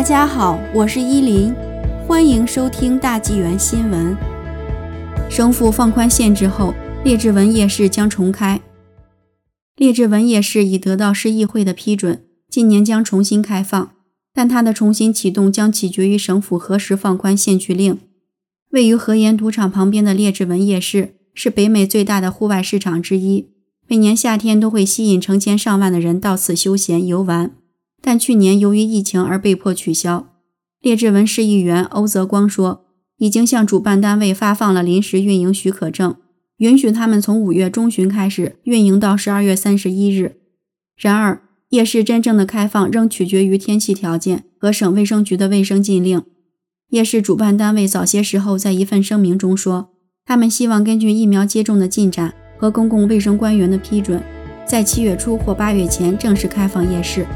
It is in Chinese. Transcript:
大家好，我是依林，欢迎收听大纪元新闻。省府放宽限制后，列治文夜市将重开。列治文夜市已得到市议会的批准，今年将重新开放，但它的重新启动将取决于省府何时放宽限聚令。位于河沿赌场旁边的列治文夜市是北美最大的户外市场之一，每年夏天都会吸引成千上万的人到此休闲游玩。但去年由于疫情而被迫取消。列治文市议员欧泽光说，已经向主办单位发放了临时运营许可证，允许他们从五月中旬开始运营到十二月三十一日。然而，夜市真正的开放仍取决于天气条件和省卫生局的卫生禁令。夜市主办单位早些时候在一份声明中说，他们希望根据疫苗接种的进展和公共卫生官员的批准，在七月初或八月前正式开放夜市。